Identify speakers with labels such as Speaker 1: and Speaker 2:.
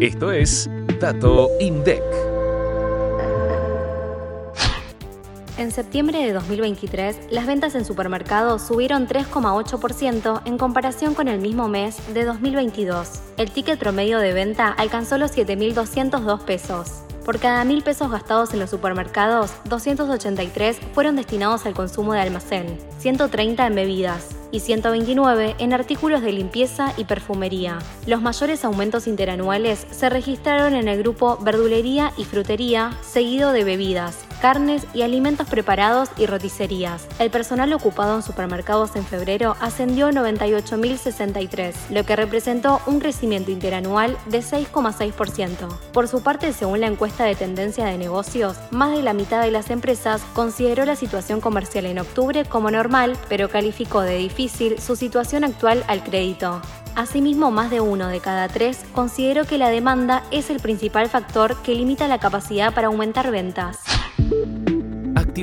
Speaker 1: Esto es Dato INDEC.
Speaker 2: En septiembre de 2023, las ventas en supermercados subieron 3,8% en comparación con el mismo mes de 2022. El ticket promedio de venta alcanzó los 7.202 pesos. Por cada mil pesos gastados en los supermercados, 283 fueron destinados al consumo de almacén, 130 en bebidas y 129 en artículos de limpieza y perfumería. Los mayores aumentos interanuales se registraron en el grupo verdulería y frutería, seguido de bebidas, carnes y alimentos preparados y roticerías. El personal ocupado en supermercados en febrero ascendió a 98.063, lo que representó un crecimiento interanual de 6,6%. Por su parte, según la encuesta de tendencia de negocios, más de la mitad de las empresas consideró la situación comercial en octubre como normal, pero calificó de difícil su situación actual al crédito. Asimismo, más de uno de cada tres consideró que la demanda es el principal factor que limita la capacidad para aumentar ventas.